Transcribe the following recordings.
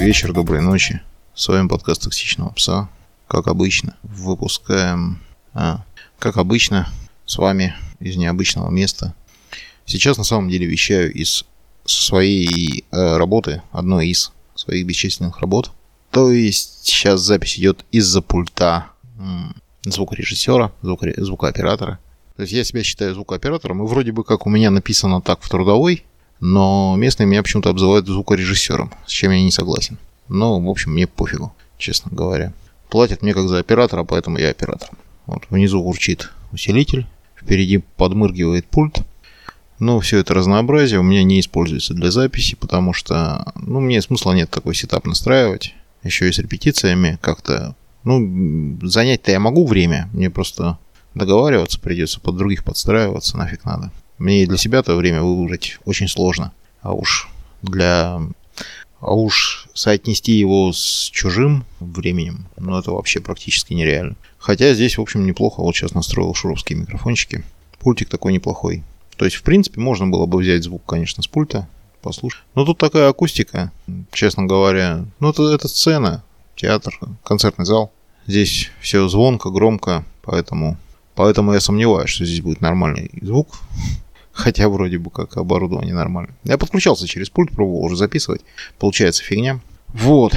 вечер, доброй ночи. С вами подкаст «Токсичного пса». Как обычно, выпускаем... А, как обычно, с вами из необычного места. Сейчас на самом деле вещаю из своей э, работы, одной из своих бесчисленных работ. То есть сейчас запись идет из-за пульта звукорежиссера, звукоре, звукооператора. То есть я себя считаю звукооператором, и вроде бы как у меня написано так в трудовой, но местные меня почему-то обзывают звукорежиссером, с чем я не согласен. Но, в общем, мне пофигу, честно говоря. Платят мне как за оператора, поэтому я оператор. Вот внизу урчит усилитель, впереди подмыргивает пульт. Но все это разнообразие у меня не используется для записи, потому что, ну, мне смысла нет такой сетап настраивать. Еще и с репетициями как-то, ну, занять-то я могу время, мне просто договариваться придется, под других подстраиваться нафиг надо. Мне и для себя-то время выбрать очень сложно. А уж для... А уж соотнести его с чужим временем, ну это вообще практически нереально. Хотя здесь, в общем, неплохо. Вот сейчас настроил шуровские микрофончики. Пультик такой неплохой. То есть, в принципе, можно было бы взять звук, конечно, с пульта, послушать. Но тут такая акустика, честно говоря. Ну, это, это сцена, театр, концертный зал. Здесь все звонко, громко, поэтому, поэтому я сомневаюсь, что здесь будет нормальный звук. Хотя вроде бы как оборудование нормально. Я подключался через пульт, пробовал уже записывать. Получается фигня. Вот.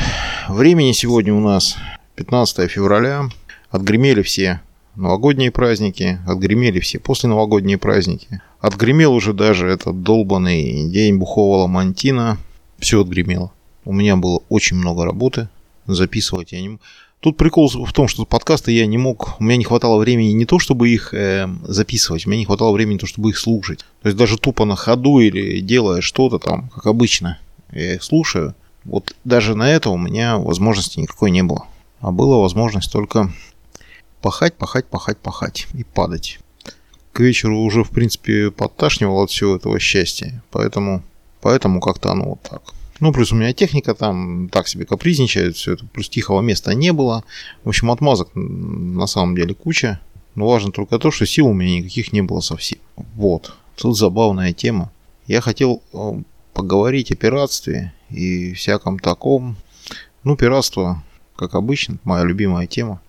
Времени сегодня у нас 15 февраля. Отгремели все новогодние праздники, отгремели все после новогодние праздники. Отгремел уже даже этот долбанный день бухого ламантина. Все отгремело. У меня было очень много работы. Записывать я не мог. Тут прикол в том, что подкасты я не мог, у меня не хватало времени не то, чтобы их э, записывать, у меня не хватало времени то, чтобы их слушать. То есть даже тупо на ходу или делая что-то там, как обычно, я их слушаю. Вот даже на это у меня возможности никакой не было. А была возможность только пахать, пахать, пахать, пахать и падать. К вечеру уже, в принципе, подташнивал от всего этого счастья. Поэтому, поэтому как-то оно вот так. Ну, плюс у меня техника там так себе капризничает, все это, плюс тихого места не было. В общем, отмазок на самом деле куча. Но важно только то, что сил у меня никаких не было совсем. Вот. Тут забавная тема. Я хотел э, поговорить о пиратстве и всяком таком. Ну, пиратство, как обычно, моя любимая тема.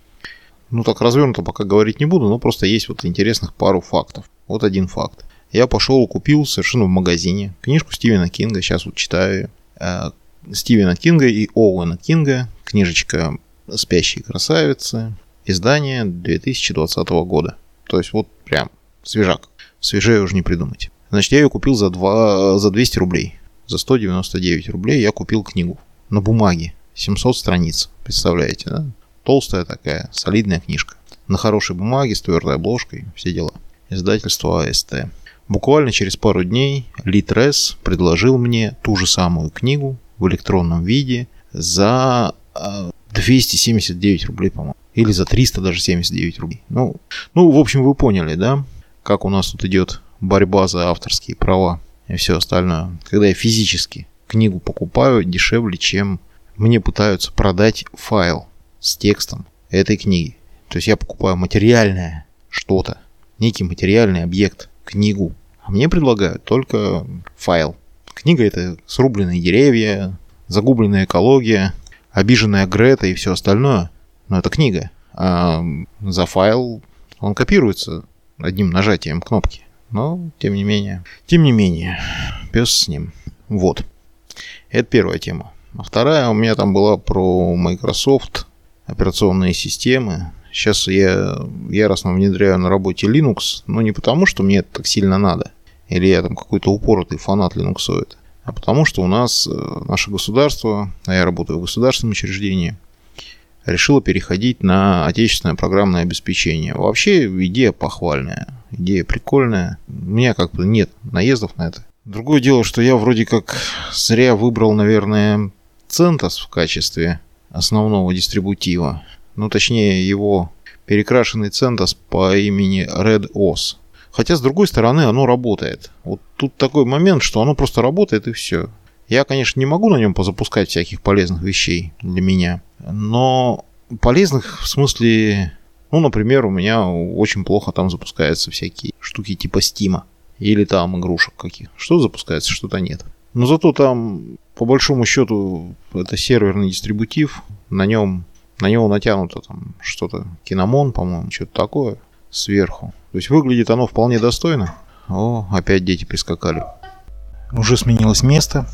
Ну, так развернуто пока говорить не буду, но просто есть вот интересных пару фактов. Вот один факт. Я пошел купил совершенно в магазине книжку Стивена Кинга, сейчас вот читаю ее. Э, Стивена Кинга и Оуэна Кинга, книжечка «Спящие красавицы», издание 2020 года. То есть вот прям свежак. Свежее уже не придумать. Значит, я ее купил за, 2, за 200 рублей. За 199 рублей я купил книгу на бумаге. 700 страниц, представляете, да? Толстая такая, солидная книжка. На хорошей бумаге, с твердой обложкой, все дела. Издательство АСТ. Буквально через пару дней Литрес предложил мне ту же самую книгу в электронном виде за 279 а, рублей, по-моему. Или за 300 даже 79 рублей. Ну, ну, в общем, вы поняли, да? Как у нас тут идет борьба за авторские права и все остальное. Когда я физически книгу покупаю дешевле, чем мне пытаются продать файл с текстом этой книги. То есть я покупаю материальное что-то, некий материальный объект – книгу. А мне предлагают только файл. Книга это срубленные деревья, загубленная экология, обиженная Грета и все остальное. Но это книга. А за файл он копируется одним нажатием кнопки. Но, тем не менее. Тем не менее, пес с ним. Вот. Это первая тема. А вторая у меня там была про Microsoft, операционные системы. Сейчас я яростно внедряю на работе Linux, но не потому, что мне это так сильно надо, или я там какой-то упоротый фанат Linux, а потому что у нас э, наше государство, а я работаю в государственном учреждении, решило переходить на отечественное программное обеспечение. Вообще идея похвальная, идея прикольная. У меня как бы нет наездов на это. Другое дело, что я вроде как зря выбрал, наверное, CentOS в качестве основного дистрибутива ну точнее его перекрашенный CentOS по имени RedOS. Хотя, с другой стороны, оно работает. Вот тут такой момент, что оно просто работает и все. Я, конечно, не могу на нем позапускать всяких полезных вещей для меня, но полезных в смысле, ну, например, у меня очень плохо там запускаются всякие штуки типа Стима или там игрушек каких. Что запускается, что-то нет. Но зато там, по большому счету, это серверный дистрибутив. На нем на него натянуто там что-то, киномон, по-моему, что-то такое сверху. То есть выглядит оно вполне достойно. О, опять дети прискакали. Уже сменилось место.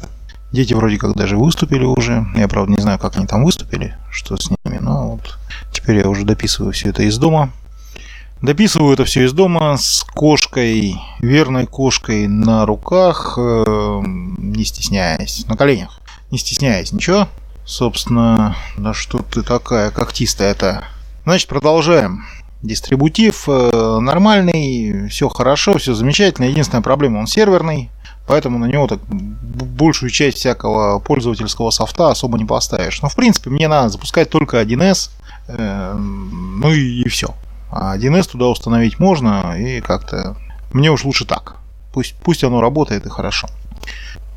Дети вроде как даже выступили уже. Я, правда, не знаю, как они там выступили, что с ними. Но вот теперь я уже дописываю все это из дома. Дописываю это все из дома с кошкой, верной кошкой на руках, э, не стесняясь, на коленях, не стесняясь, ничего. Собственно, да что ты такая когтистая-то? Значит, продолжаем. Дистрибутив э, нормальный, все хорошо, все замечательно. Единственная проблема, он серверный, поэтому на него так большую часть всякого пользовательского софта особо не поставишь. Но в принципе мне надо запускать только 1С, э, ну и, и все. А 1С туда установить можно, и как-то мне уж лучше так. Пусть, пусть оно работает и хорошо.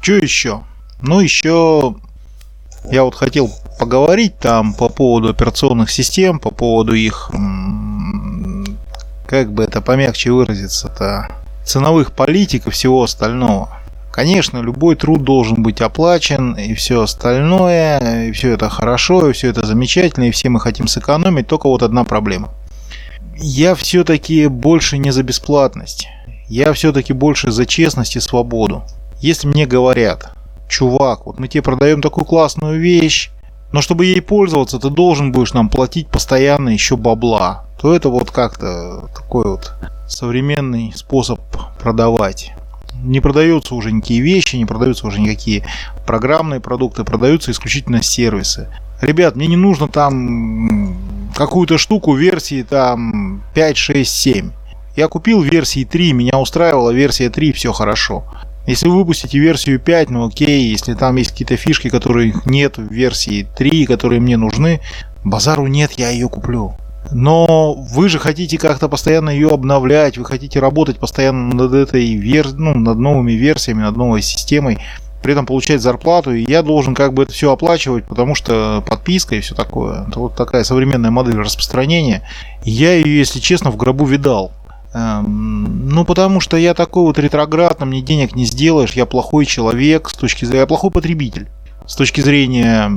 Что еще? Ну, еще я вот хотел поговорить там по поводу операционных систем, по поводу их, как бы это помягче выразиться-то, ценовых политик и всего остального. Конечно, любой труд должен быть оплачен и все остальное, и все это хорошо, и все это замечательно, и все мы хотим сэкономить, только вот одна проблема – я все-таки больше не за бесплатность. Я все-таки больше за честность и свободу. Если мне говорят, чувак, вот мы тебе продаем такую классную вещь, но чтобы ей пользоваться, ты должен будешь нам платить постоянно еще бабла, то это вот как-то такой вот современный способ продавать. Не продаются уже никакие вещи, не продаются уже никакие программные продукты, продаются исключительно сервисы. Ребят, мне не нужно там какую-то штуку версии там 5, 6, 7. Я купил версии 3, меня устраивала версия 3, все хорошо. Если вы выпустите версию 5, ну окей, если там есть какие-то фишки, которые нет в версии 3, которые мне нужны, базару нет, я ее куплю. Но вы же хотите как-то постоянно ее обновлять, вы хотите работать постоянно над этой вер... ну, над новыми версиями, над новой системой при этом получать зарплату, и я должен как бы это все оплачивать, потому что подписка и все такое. Это вот такая современная модель распространения. Я ее, если честно, в гробу видал. Ну, потому что я такой вот ретроград, на мне денег не сделаешь, я плохой человек с точки зрения, я плохой потребитель с точки зрения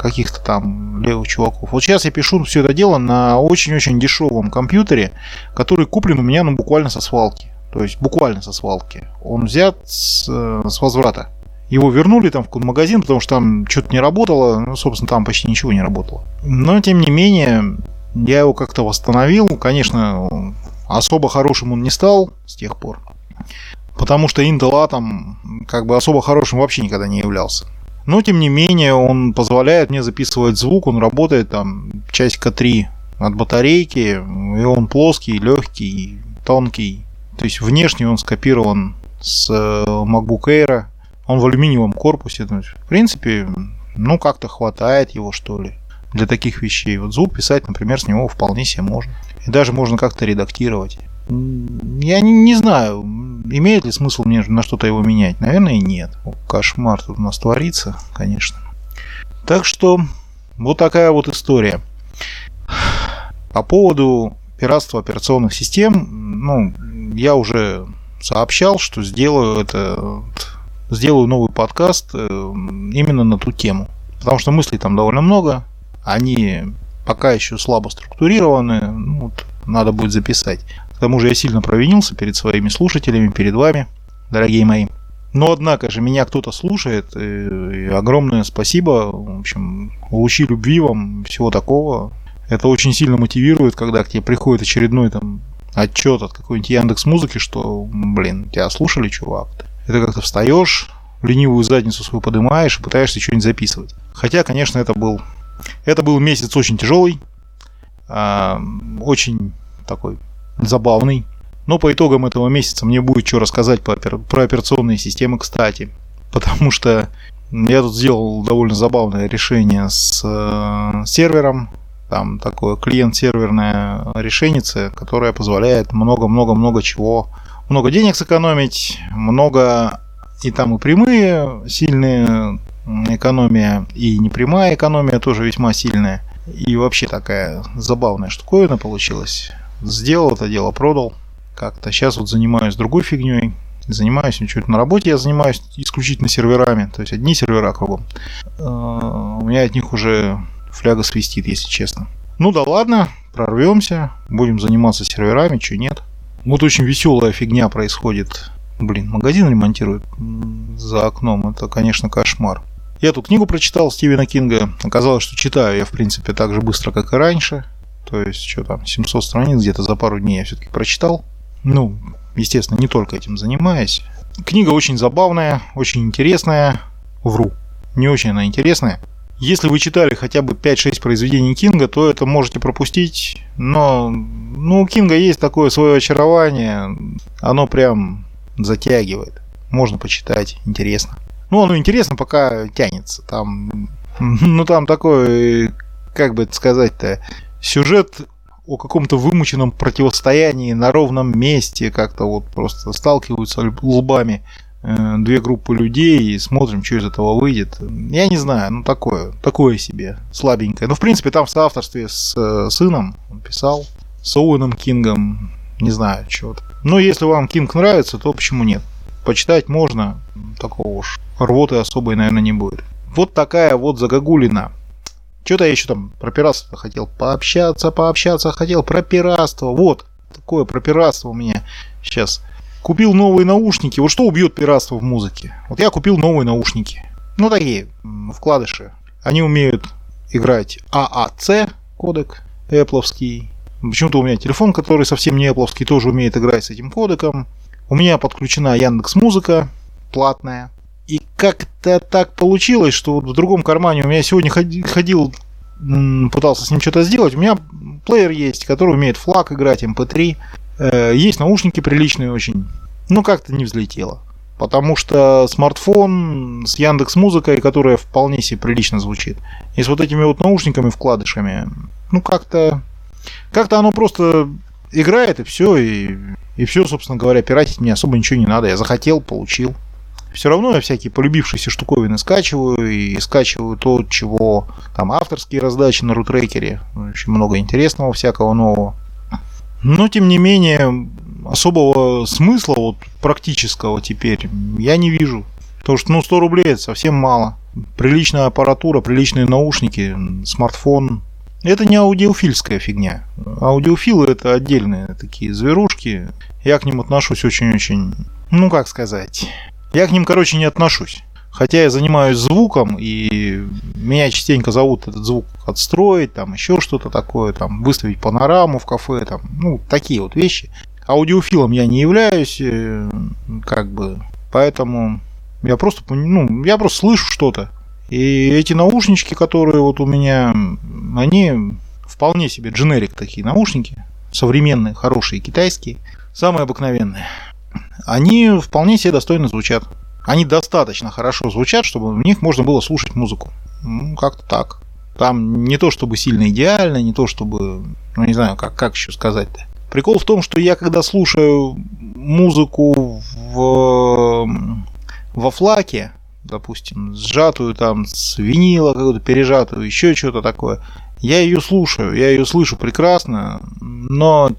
каких-то там левых чуваков. Вот сейчас я пишу все это дело на очень-очень дешевом компьютере, который куплен у меня ну, буквально со свалки. То есть буквально со свалки. Он взят с, э, с возврата. Его вернули там в магазин, потому что там что-то не работало. Ну, собственно, там почти ничего не работало. Но, тем не менее, я его как-то восстановил. Конечно, особо хорошим он не стал с тех пор. Потому что Intel Atom как бы особо хорошим вообще никогда не являлся. Но, тем не менее, он позволяет мне записывать звук. Он работает там часика 3 от батарейки. И он плоский, легкий, тонкий. То есть внешне он скопирован с э, MacBook Air. Он в алюминиевом корпусе. В принципе, ну как-то хватает его, что ли, для таких вещей. Вот звук писать, например, с него вполне себе можно. И даже можно как-то редактировать. Я не, не знаю, имеет ли смысл мне на что-то его менять. Наверное, нет. Кошмар тут у нас творится, конечно. Так что вот такая вот история. По поводу пиратства операционных систем, ну, я уже сообщал, что сделаю это сделаю новый подкаст э, именно на ту тему. Потому что мыслей там довольно много. Они пока еще слабо структурированы. Ну, вот, надо будет записать. К тому же я сильно провинился перед своими слушателями, перед вами, дорогие мои. Но, однако же, меня кто-то слушает. И огромное спасибо. В общем, лучи любви вам, всего такого. Это очень сильно мотивирует, когда к тебе приходит очередной там отчет от какой-нибудь Яндекс Музыки, что, блин, тебя слушали, чувак. Это как-то встаешь, ленивую задницу свою поднимаешь и пытаешься что-нибудь записывать. Хотя, конечно, это был, это был месяц очень тяжелый, э, очень такой забавный. Но по итогам этого месяца мне будет что рассказать про, про операционные системы, кстати. Потому что я тут сделал довольно забавное решение с э, сервером. Там такое клиент-серверное решение, которое позволяет много-много-много чего много денег сэкономить, много и там и прямые сильные экономия, и непрямая экономия тоже весьма сильная. И вообще такая забавная штуковина получилась. Сделал это дело, продал. Как-то сейчас вот занимаюсь другой фигней. занимаюсь ничего. На работе я занимаюсь исключительно серверами, то есть одни сервера кругом. Э, у меня от них уже фляга свистит, если честно. Ну да ладно, прорвемся, будем заниматься серверами, что нет. Вот очень веселая фигня происходит. Блин, магазин ремонтируют за окном. Это, конечно, кошмар. Я эту книгу прочитал Стивена Кинга. Оказалось, что читаю я, в принципе, так же быстро, как и раньше. То есть, что там, 700 страниц где-то за пару дней я все-таки прочитал. Ну, естественно, не только этим занимаюсь. Книга очень забавная, очень интересная. Вру. Не очень она интересная. Если вы читали хотя бы 5-6 произведений Кинга, то это можете пропустить. Но ну, у Кинга есть такое свое очарование. Оно прям затягивает. Можно почитать, интересно. Ну, оно интересно, пока тянется. Там, ну, там такой, как бы это сказать-то, сюжет о каком-то вымученном противостоянии на ровном месте, как-то вот просто сталкиваются лбами Э, две группы людей и смотрим, что из этого выйдет. Я не знаю, ну такое, такое себе, слабенькое. Ну, в принципе, там в соавторстве с э, сыном он писал, с Оуэном Кингом, не знаю, что -то. Но если вам Кинг нравится, то почему нет? Почитать можно, такого уж рвоты особой, наверное, не будет. Вот такая вот загогулина. Что-то я еще там про пиратство хотел пообщаться, пообщаться хотел про пиратство. Вот, такое про пиратство у меня сейчас Купил новые наушники. Вот что убьет пиратство в музыке? Вот я купил новые наушники. Ну, такие вкладыши. Они умеют играть ААЦ кодек Apple. Почему-то у меня телефон, который совсем не Apple, тоже умеет играть с этим кодеком. У меня подключена Яндекс Музыка платная. И как-то так получилось, что вот в другом кармане у меня сегодня ходил, пытался с ним что-то сделать. У меня плеер есть, который умеет флаг играть, MP3. Э, есть наушники приличные очень. Но как-то не взлетело. Потому что смартфон с Яндекс Музыкой, которая вполне себе прилично звучит, и с вот этими вот наушниками, вкладышами, ну как-то... Как-то оно просто играет и все, и, и все, собственно говоря, пиратить мне особо ничего не надо. Я захотел, получил. Все равно я всякие полюбившиеся штуковины скачиваю и скачиваю то, чего там авторские раздачи на рутрекере. Очень много интересного всякого нового. Но, тем не менее, особого смысла вот практического теперь я не вижу. Потому что, ну, 100 рублей это совсем мало. Приличная аппаратура, приличные наушники, смартфон. Это не аудиофильская фигня. Аудиофилы это отдельные такие зверушки. Я к ним отношусь очень-очень... Ну, как сказать... Я к ним, короче, не отношусь. Хотя я занимаюсь звуком, и меня частенько зовут этот звук отстроить, там еще что-то такое, там выставить панораму в кафе, там, ну, такие вот вещи. Аудиофилом я не являюсь, э, как бы, поэтому я просто, ну, я просто слышу что-то. И эти наушнички, которые вот у меня, они вполне себе дженерик такие наушники, современные, хорошие, китайские, самые обыкновенные. Они вполне себе достойно звучат. Они достаточно хорошо звучат, чтобы в них можно было слушать музыку. Ну, как-то так. Там не то чтобы сильно идеально, не то чтобы, ну не знаю, как, как еще сказать-то. Прикол в том, что я когда слушаю музыку в, во флаке, допустим, сжатую там с винила, какую-то пережатую, еще что-то такое, я ее слушаю, я ее слышу прекрасно, но,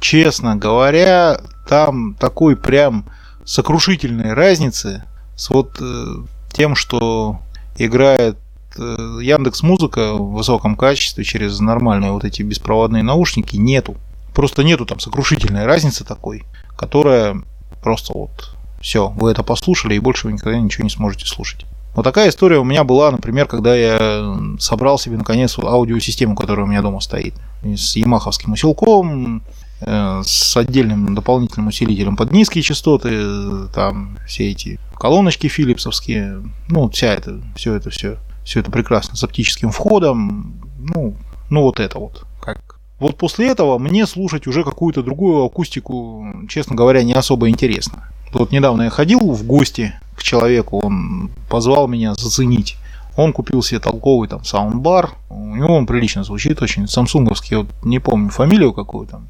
честно говоря, там такой прям сокрушительной разницы с вот э, тем, что играет э, Яндекс Музыка в высоком качестве через нормальные вот эти беспроводные наушники нету. Просто нету там сокрушительной разницы такой, которая просто вот все, вы это послушали и больше вы никогда ничего не сможете слушать. Вот такая история у меня была, например, когда я собрал себе наконец аудиосистему, которая у меня дома стоит. С ямаховским усилком, Э, с отдельным дополнительным усилителем под низкие частоты, там все эти колоночки филипсовские, ну, вся это, все это, все, все это прекрасно, с оптическим входом, ну, ну вот это вот, как. Вот после этого мне слушать уже какую-то другую акустику, честно говоря, не особо интересно. Вот недавно я ходил в гости к человеку, он позвал меня заценить. Он купил себе толковый там саундбар, у него он прилично звучит очень, самсунговский, вот не помню фамилию какую там,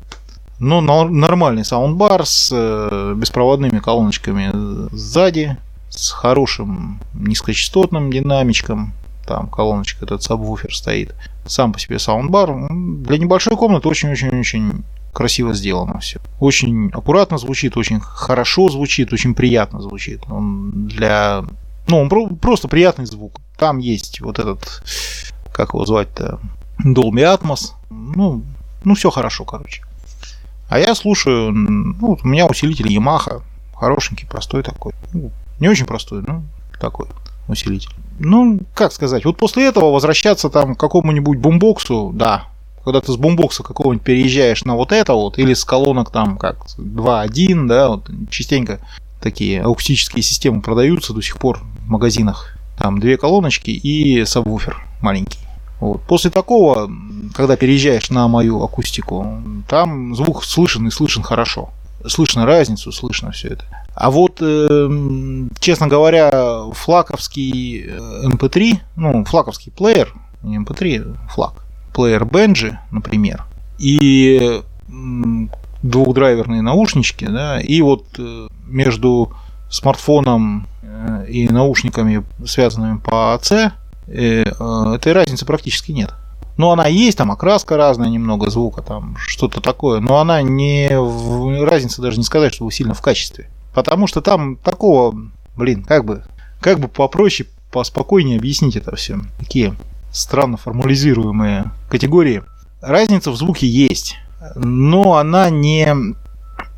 но нормальный саундбар с э, беспроводными колоночками сзади, с хорошим низкочастотным динамичком. Там колоночка, этот сабвуфер стоит. Сам по себе саундбар. Для небольшой комнаты очень-очень-очень красиво сделано все. Очень аккуратно звучит, очень хорошо звучит, очень приятно звучит. Он для... Ну, он просто приятный звук. Там есть вот этот, как его звать-то, Dolby Atmos. Ну, ну все хорошо, короче. А я слушаю, ну, у меня усилитель Yamaha, хорошенький, простой такой. Ну, не очень простой, но такой усилитель. Ну, как сказать, вот после этого возвращаться там к какому-нибудь бумбоксу, да, когда ты с бумбокса какого-нибудь переезжаешь на вот это вот, или с колонок там как 2.1, да, вот частенько такие акустические системы продаются до сих пор в магазинах. Там две колоночки и сабвуфер маленький. Вот. После такого, когда переезжаешь на мою акустику, там звук слышен и слышен хорошо. Слышно разницу, слышно все это. А вот, э, честно говоря, флаковский MP3, э, ну, флаковский плеер, не MP3, флаг, плеер Benji, например, и двухдрайверные наушнички, да, и вот э, между смартфоном э, и наушниками, связанными по АЦ, этой разницы практически нет. Ну, она есть, там окраска разная, немного звука, там что-то такое, но она не... Разница даже не сказать, что сильно в качестве. Потому что там такого, блин, как бы, как бы попроще, поспокойнее объяснить это все. Такие странно формализируемые категории. Разница в звуке есть, но она не,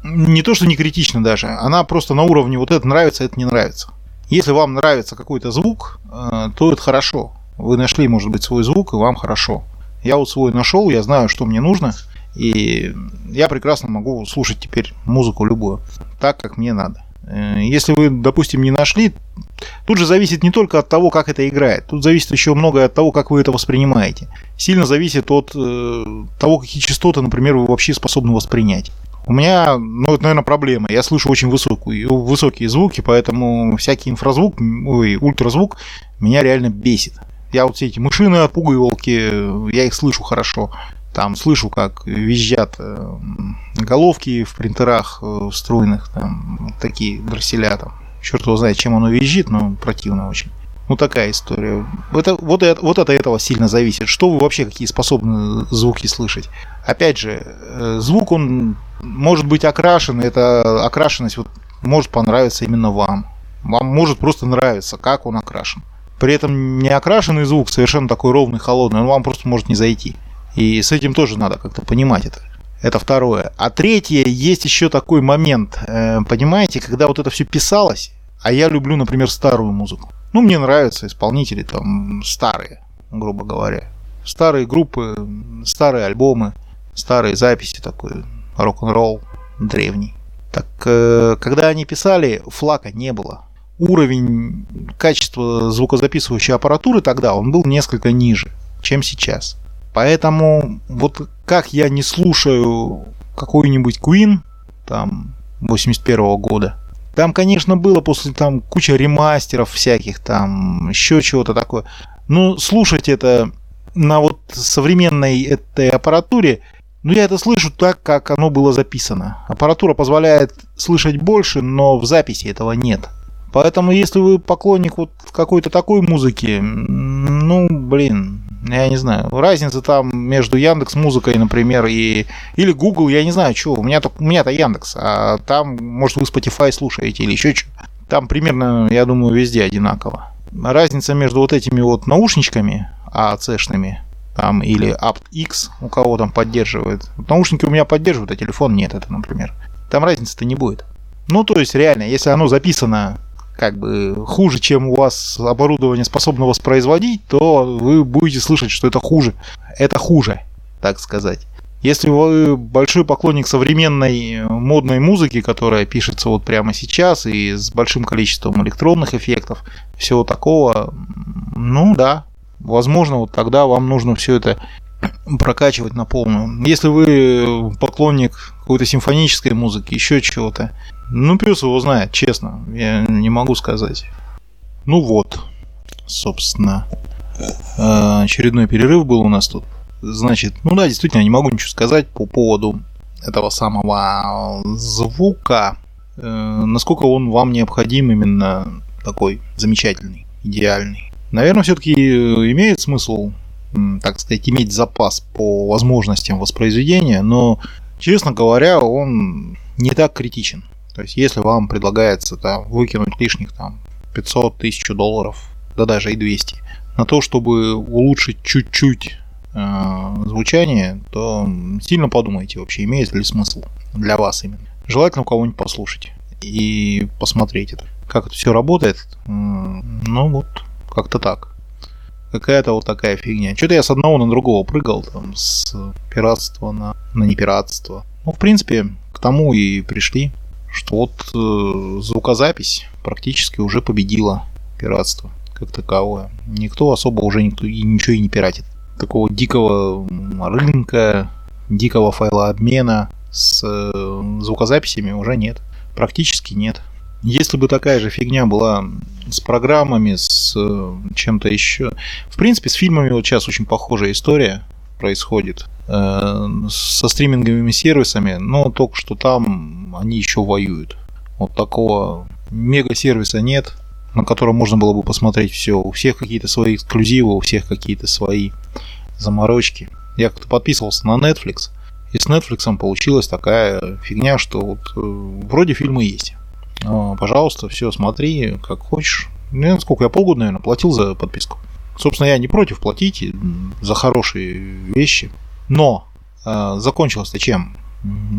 не то, что не критична даже, она просто на уровне вот это нравится, это не нравится. Если вам нравится какой-то звук, э, то это хорошо. Вы нашли, может быть, свой звук, и вам хорошо. Я вот свой нашел, я знаю, что мне нужно, и я прекрасно могу слушать теперь музыку любую, так, как мне надо. Э, если вы, допустим, не нашли, тут же зависит не только от того, как это играет, тут зависит еще многое от того, как вы это воспринимаете. Сильно зависит от э, того, какие частоты, например, вы вообще способны воспринять. У меня, ну, это, наверное, проблема. Я слышу очень высокую, высокие звуки, поэтому всякий инфразвук, ой, ультразвук меня реально бесит. Я вот все эти мышиные отпугивалки, я их слышу хорошо. Там слышу, как визжат э, головки в принтерах э, струйных, там такие дросселя там. Черт его знает, чем оно визжит, но противно очень. Ну, такая история. Это, вот, вот от этого сильно зависит. Что вы вообще, какие способны звуки слышать. Опять же, э, звук, он может быть окрашен, эта окрашенность вот может понравиться именно вам. Вам может просто нравиться, как он окрашен. При этом не окрашенный звук совершенно такой ровный, холодный, он вам просто может не зайти. И с этим тоже надо как-то понимать это. Это второе. А третье, есть еще такой момент, э, понимаете, когда вот это все писалось, а я люблю, например, старую музыку. Ну, мне нравятся исполнители там старые, грубо говоря. Старые группы, старые альбомы, старые записи такой, рок-н-ролл древний. Так, э, когда они писали, флака не было. Уровень качества звукозаписывающей аппаратуры тогда, он был несколько ниже, чем сейчас. Поэтому вот как я не слушаю какой-нибудь Queen, там, 81 -го года, там, конечно, было после там куча ремастеров всяких, там, еще чего-то такое. Но слушать это на вот современной этой аппаратуре, ну, я это слышу так, как оно было записано. Аппаратура позволяет слышать больше, но в записи этого нет. Поэтому, если вы поклонник вот какой-то такой музыки, ну, блин, я не знаю. Разница там между Яндекс Музыкой, например, и или Google, я не знаю, что. У меня то у меня-то Яндекс, а там, может, вы Spotify слушаете или еще что. Там примерно, я думаю, везде одинаково. Разница между вот этими вот наушничками АЦшными, там, или aptX, у кого там поддерживает. Наушники у меня поддерживают, а телефон нет, это, например. Там разницы-то не будет. Ну, то есть, реально, если оно записано как бы хуже, чем у вас оборудование способно воспроизводить, то вы будете слышать, что это хуже. Это хуже, так сказать. Если вы большой поклонник современной модной музыки, которая пишется вот прямо сейчас и с большим количеством электронных эффектов, всего такого, ну да, возможно, вот тогда вам нужно все это прокачивать на полную. Если вы поклонник какой-то симфонической музыки, еще чего-то, ну, пес его знает, честно. Я не могу сказать. Ну вот, собственно. Э, очередной перерыв был у нас тут. Значит, ну да, действительно, не могу ничего сказать по поводу этого самого звука. Э, насколько он вам необходим именно такой замечательный, идеальный. Наверное, все-таки имеет смысл, так сказать, иметь запас по возможностям воспроизведения, но честно говоря, он не так критичен. То есть, если вам предлагается там, выкинуть лишних там 500 тысяч долларов, да даже и 200, на то, чтобы улучшить чуть-чуть э, звучание, то сильно подумайте вообще, имеет ли смысл для вас именно. Желательно кого-нибудь послушать и посмотреть это. Как это все работает, ну вот, как-то так. Какая-то вот такая фигня. Что-то я с одного на другого прыгал, там, с пиратства на, на непиратство. Ну, в принципе, к тому и пришли, что вот э, звукозапись практически уже победила пиратство как таковое. Никто особо уже никто и ничего и не пиратит. Такого дикого рынка, дикого файлообмена с э, звукозаписями уже нет. Практически нет. Если бы такая же фигня была с программами, с э, чем-то еще. В принципе, с фильмами вот сейчас очень похожая история происходит. Э, со стриминговыми сервисами, но только что там они еще воюют. Вот такого мега-сервиса нет, на котором можно было бы посмотреть все. У всех какие-то свои эксклюзивы, у всех какие-то свои заморочки. Я как-то подписывался на Netflix, и с Netflix получилась такая фигня, что вот э, вроде фильмы есть. А, пожалуйста, все смотри, как хочешь. Ну, сколько я полгода, наверное, платил за подписку. Собственно, я не против платить за хорошие вещи. Но э, закончилось-то чем?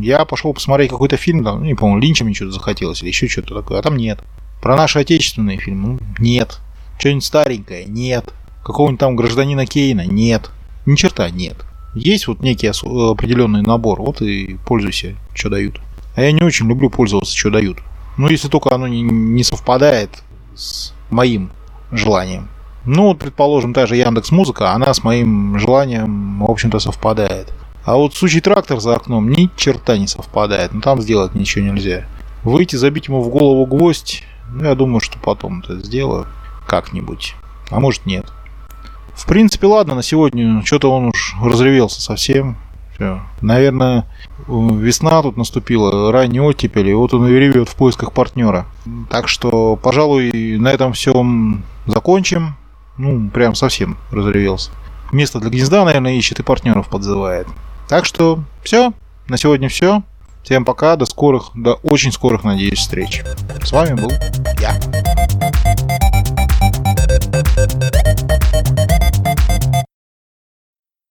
Я пошел посмотреть какой-то фильм, там, ну, не помню, Линча мне что-то захотелось или еще что-то такое, а там нет. Про наши отечественные фильмы? Ну, нет. Что-нибудь старенькое? Нет. Какого-нибудь там гражданина Кейна? Нет. Ни черта нет. Есть вот некий определенный набор, вот и пользуйся, что дают. А я не очень люблю пользоваться, что дают. Ну, если только оно не, не совпадает с моим желанием. Ну, вот, предположим, та же Яндекс Музыка, она с моим желанием, в общем-то, совпадает. А вот сучий трактор за окном ни черта не совпадает. Ну, там сделать ничего нельзя. Выйти, забить ему в голову гвоздь, ну, я думаю, что потом это сделаю как-нибудь. А может, нет. В принципе, ладно, на сегодня что-то он уж разревелся совсем. Все. Наверное, весна тут наступила, ранний оттепель, и вот он и ревет в поисках партнера. Так что, пожалуй, на этом всем закончим. Ну, прям совсем разревелся. Место для гнезда, наверное, ищет и партнеров подзывает. Так что, все. На сегодня все. Всем пока, до скорых, до очень скорых, надеюсь, встреч. С вами был я.